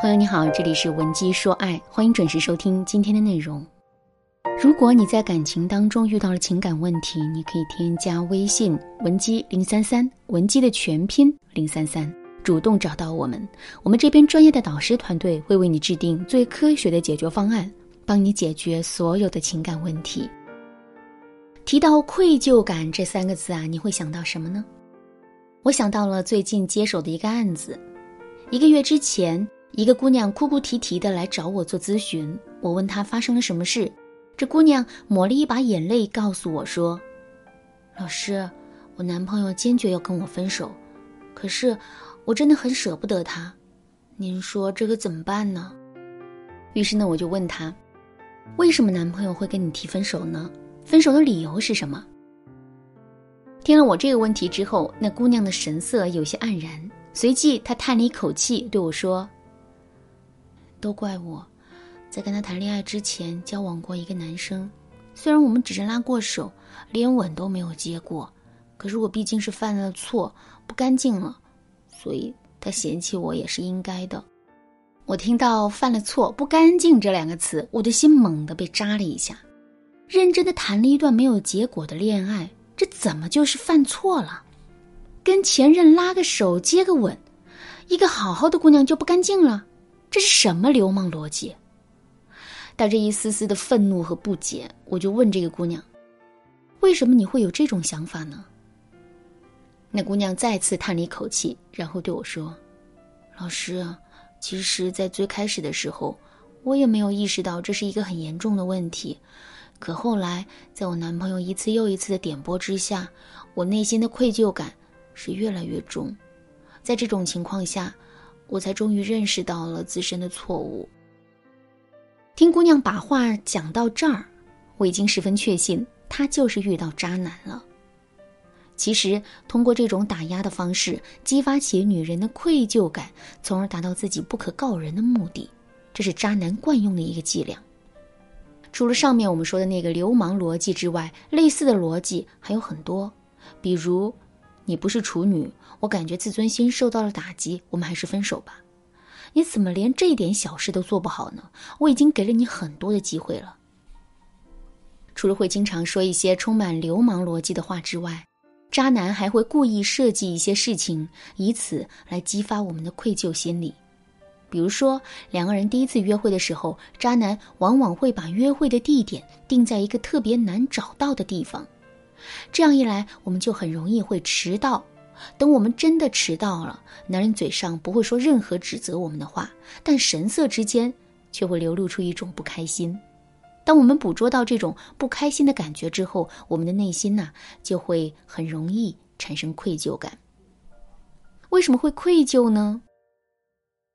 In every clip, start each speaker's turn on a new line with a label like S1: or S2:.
S1: 朋友你好，这里是文姬说爱，欢迎准时收听今天的内容。如果你在感情当中遇到了情感问题，你可以添加微信文姬零三三，文姬的全拼零三三，主动找到我们，我们这边专业的导师团队会为你制定最科学的解决方案，帮你解决所有的情感问题。提到愧疚感这三个字啊，你会想到什么呢？我想到了最近接手的一个案子，一个月之前。一个姑娘哭哭啼啼的来找我做咨询，我问她发生了什么事，这姑娘抹了一把眼泪，告诉我说：“老师，我男朋友坚决要跟我分手，可是我真的很舍不得他，您说这可怎么办呢？”于是呢，我就问她：“为什么男朋友会跟你提分手呢？分手的理由是什么？”听了我这个问题之后，那姑娘的神色有些黯然，随即她叹了一口气，对我说。都怪我，在跟他谈恋爱之前交往过一个男生，虽然我们只是拉过手，连吻都没有接过，可是我毕竟是犯了错，不干净了，所以他嫌弃我也是应该的。我听到“犯了错，不干净”这两个词，我的心猛地被扎了一下。认真的谈了一段没有结果的恋爱，这怎么就是犯错了？跟前任拉个手，接个吻，一个好好的姑娘就不干净了？这是什么流氓逻辑？带着一丝丝的愤怒和不解，我就问这个姑娘：“为什么你会有这种想法呢？”那姑娘再次叹了一口气，然后对我说：“老师，其实，在最开始的时候，我也没有意识到这是一个很严重的问题。可后来，在我男朋友一次又一次的点拨之下，我内心的愧疚感是越来越重。在这种情况下。”我才终于认识到了自身的错误。听姑娘把话讲到这儿，我已经十分确信，她就是遇到渣男了。其实，通过这种打压的方式，激发起女人的愧疚感，从而达到自己不可告人的目的，这是渣男惯用的一个伎俩。除了上面我们说的那个流氓逻辑之外，类似的逻辑还有很多，比如。你不是处女，我感觉自尊心受到了打击，我们还是分手吧。你怎么连这点小事都做不好呢？我已经给了你很多的机会了。除了会经常说一些充满流氓逻辑的话之外，渣男还会故意设计一些事情，以此来激发我们的愧疚心理。比如说，两个人第一次约会的时候，渣男往往会把约会的地点定在一个特别难找到的地方。这样一来，我们就很容易会迟到。等我们真的迟到了，男人嘴上不会说任何指责我们的话，但神色之间却会流露出一种不开心。当我们捕捉到这种不开心的感觉之后，我们的内心呐就会很容易产生愧疚感。为什么会愧疚呢？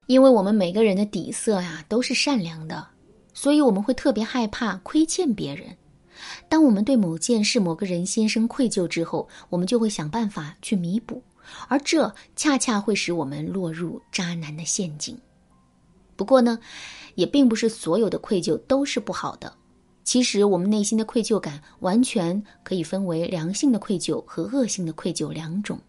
S1: 因为我们每个人的底色呀都是善良的，所以我们会特别害怕亏欠别人。当我们对某件事、某个人心生愧疚之后，我们就会想办法去弥补，而这恰恰会使我们落入渣男的陷阱。不过呢，也并不是所有的愧疚都是不好的。其实，我们内心的愧疚感完全可以分为良性的愧疚和恶性的愧疚两种。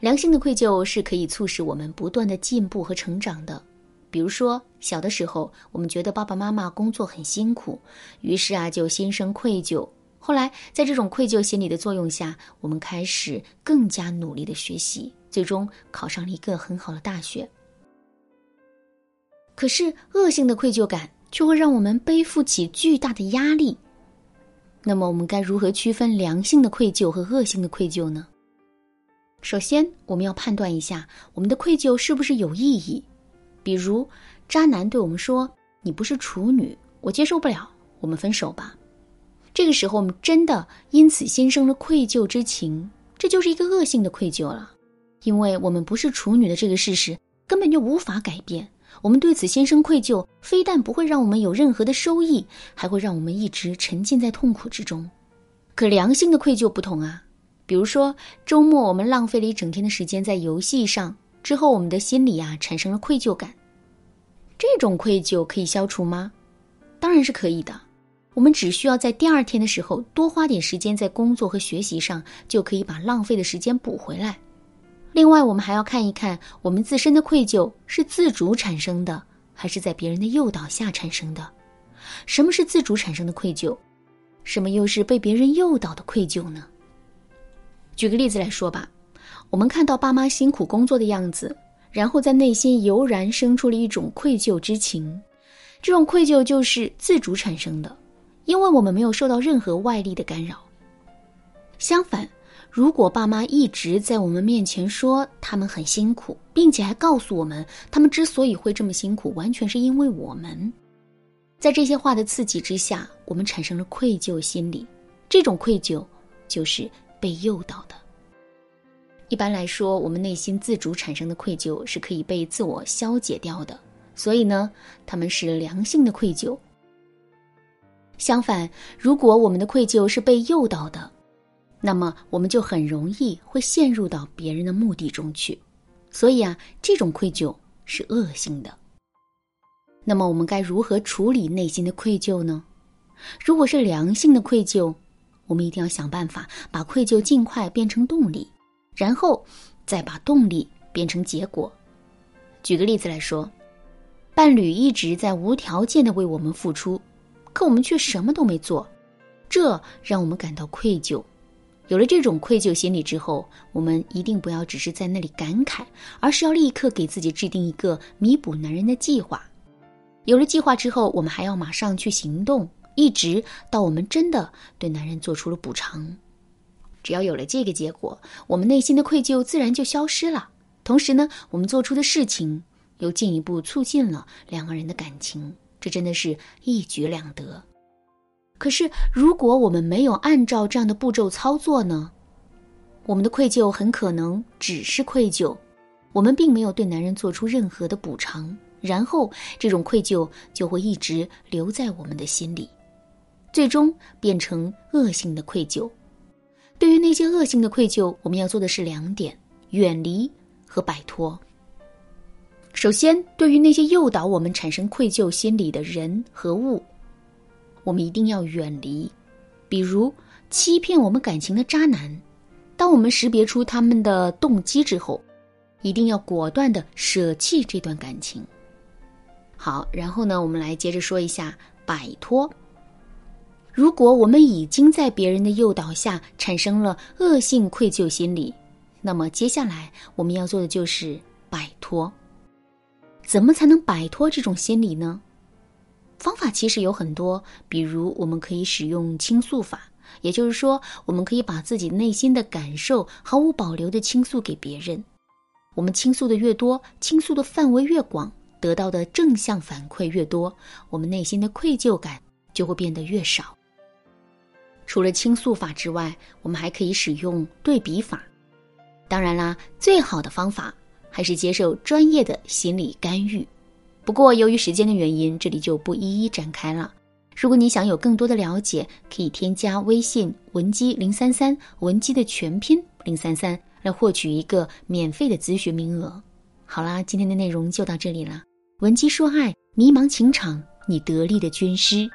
S1: 良性的愧疚是可以促使我们不断的进步和成长的。比如说，小的时候，我们觉得爸爸妈妈工作很辛苦，于是啊，就心生愧疚。后来，在这种愧疚心理的作用下，我们开始更加努力的学习，最终考上了一个很好的大学。可是，恶性的愧疚感却会让我们背负起巨大的压力。那么，我们该如何区分良性的愧疚和恶性的愧疚呢？首先，我们要判断一下我们的愧疚是不是有意义。比如，渣男对我们说：“你不是处女，我接受不了，我们分手吧。”这个时候，我们真的因此心生了愧疚之情，这就是一个恶性的愧疚了。因为我们不是处女的这个事实根本就无法改变，我们对此心生愧疚，非但不会让我们有任何的收益，还会让我们一直沉浸在痛苦之中。可良性的愧疚不同啊，比如说周末我们浪费了一整天的时间在游戏上。之后，我们的心里啊产生了愧疚感。这种愧疚可以消除吗？当然是可以的。我们只需要在第二天的时候多花点时间在工作和学习上，就可以把浪费的时间补回来。另外，我们还要看一看我们自身的愧疚是自主产生的，还是在别人的诱导下产生的。什么是自主产生的愧疚？什么又是被别人诱导的愧疚呢？举个例子来说吧，我们看到爸妈辛苦工作的样子，然后在内心油然生出了一种愧疚之情。这种愧疚就是自主产生的，因为我们没有受到任何外力的干扰。相反，如果爸妈一直在我们面前说他们很辛苦，并且还告诉我们他们之所以会这么辛苦，完全是因为我们。在这些话的刺激之下，我们产生了愧疚心理。这种愧疚就是被诱导的。一般来说，我们内心自主产生的愧疚是可以被自我消解掉的，所以呢，他们是良性的愧疚。相反，如果我们的愧疚是被诱导的，那么我们就很容易会陷入到别人的目的中去。所以啊，这种愧疚是恶性的。那么我们该如何处理内心的愧疚呢？如果是良性的愧疚，我们一定要想办法把愧疚尽快变成动力，然后再把动力变成结果。举个例子来说，伴侣一直在无条件的为我们付出，可我们却什么都没做，这让我们感到愧疚。有了这种愧疚心理之后，我们一定不要只是在那里感慨，而是要立刻给自己制定一个弥补男人的计划。有了计划之后，我们还要马上去行动，一直到我们真的对男人做出了补偿。只要有了这个结果，我们内心的愧疚自然就消失了。同时呢，我们做出的事情又进一步促进了两个人的感情，这真的是一举两得。可是，如果我们没有按照这样的步骤操作呢？我们的愧疚很可能只是愧疚，我们并没有对男人做出任何的补偿。然后，这种愧疚就会一直留在我们的心里，最终变成恶性的愧疚。那些恶性的愧疚，我们要做的是两点：远离和摆脱。首先，对于那些诱导我们产生愧疚心理的人和物，我们一定要远离。比如，欺骗我们感情的渣男，当我们识别出他们的动机之后，一定要果断的舍弃这段感情。好，然后呢，我们来接着说一下摆脱。如果我们已经在别人的诱导下产生了恶性愧疚心理，那么接下来我们要做的就是摆脱。怎么才能摆脱这种心理呢？方法其实有很多，比如我们可以使用倾诉法，也就是说，我们可以把自己内心的感受毫无保留的倾诉给别人。我们倾诉的越多，倾诉的范围越广。得到的正向反馈越多，我们内心的愧疚感就会变得越少。除了倾诉法之外，我们还可以使用对比法。当然啦，最好的方法还是接受专业的心理干预。不过，由于时间的原因，这里就不一一展开了。如果你想有更多的了解，可以添加微信文姬零三三，文姬的全拼零三三，来获取一个免费的咨询名额。好啦，今天的内容就到这里了。文姬说爱，迷茫情场，你得力的军师。